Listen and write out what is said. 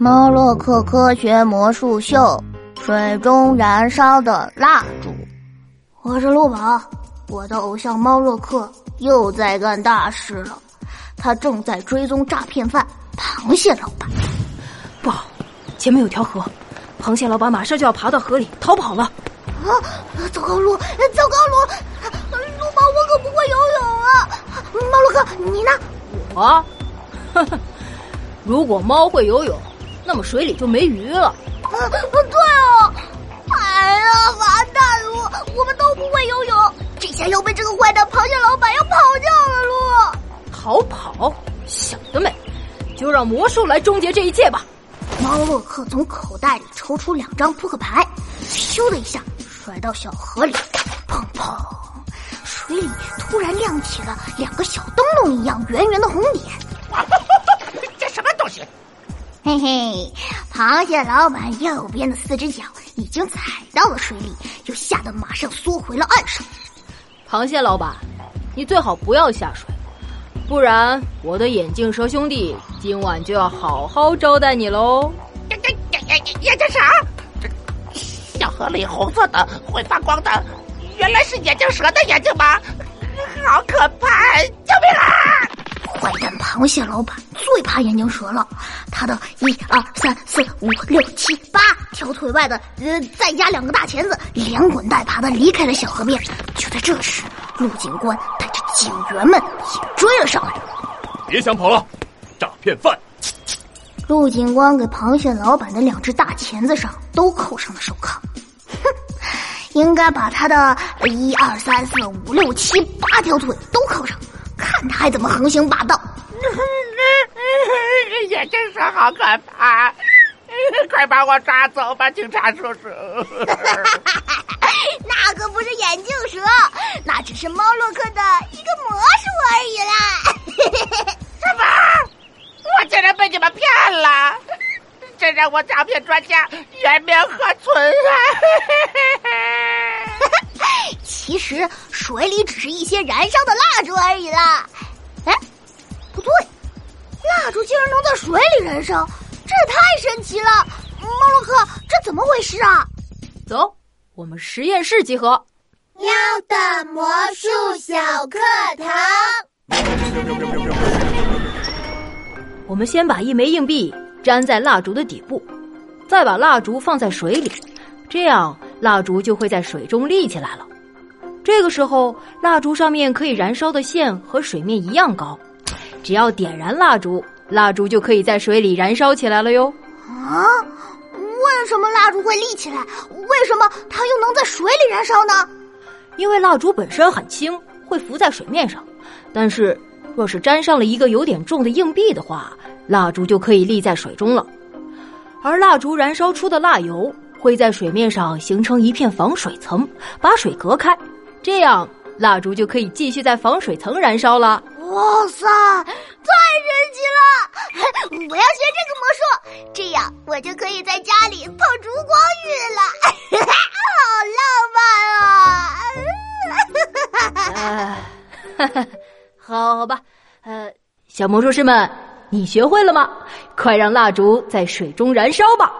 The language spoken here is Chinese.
猫洛克科学魔术秀，水中燃烧的蜡烛。我是陆宝，我的偶像猫洛克又在干大事了，他正在追踪诈骗犯螃蟹老板。不好，前面有条河，螃蟹老板马上就要爬到河里逃跑了。啊，糟糕路，糟糕路，陆宝，我可不会游泳啊！猫洛克，你呢？我，呵呵，如果猫会游泳。那么水里就没鱼了。啊，对哦！哎呀，完蛋了！我们都不会游泳，这下要被这个坏蛋螃蟹老板要跑掉了喽！逃跑？想得美！就让魔术来终结这一切吧！猫洛克从口袋里抽出两张扑克牌，咻的一下甩到小河里，砰砰，水里突然亮起了两个小灯笼一样圆圆的红点。嘿嘿，螃蟹老板右边的四只脚已经踩到了水里，又吓得马上缩回了岸上。螃蟹老板，你最好不要下水，不然我的眼镜蛇兄弟今晚就要好好招待你喽。眼眼眼眼眼镜蛇，这小河里红色的会发光的，原来是眼镜蛇的眼睛吗？好可怕！救命啊！坏蛋螃蟹老板最怕眼镜蛇了，他的一二三四五六七八条腿外的，呃，再加两个大钳子，连滚带爬的离开了小河边。就在这时，陆警官带着警员们也追了上来。别想跑了，诈骗犯！陆警官给螃蟹老板的两只大钳子上都扣上了手铐。哼，应该把他的一二三四五六七八条腿都扣上。看他还怎么横行霸道！眼镜蛇好可怕，快把我抓走吧，警察叔叔！那可不是眼镜蛇，那只是猫洛克的一个魔术而已啦！什么？我竟然被你们骗了！这让我诈骗专家颜面何存啊！其实水里只是一些燃烧的蜡烛而已啦。哎，不对，蜡烛竟然能在水里燃烧，这也太神奇了！猫洛克，这怎么回事啊？走，我们实验室集合。喵的魔术小课堂。我们先把一枚硬币粘在蜡烛的底部，再把蜡烛放在水里，这样蜡烛就会在水中立起来了。这个时候，蜡烛上面可以燃烧的线和水面一样高，只要点燃蜡烛，蜡烛就可以在水里燃烧起来了哟。啊，为什么蜡烛会立起来？为什么它又能在水里燃烧呢？因为蜡烛本身很轻，会浮在水面上，但是若是沾上了一个有点重的硬币的话，蜡烛就可以立在水中了。而蜡烛燃烧出的蜡油会在水面上形成一片防水层，把水隔开。这样，蜡烛就可以继续在防水层燃烧了。哇塞，太神奇了！我要学这个魔术，这样我就可以在家里泡烛光浴了，好浪漫啊！呃 好吧，呃，小魔术师们，你学会了吗？快让蜡烛在水中燃烧吧！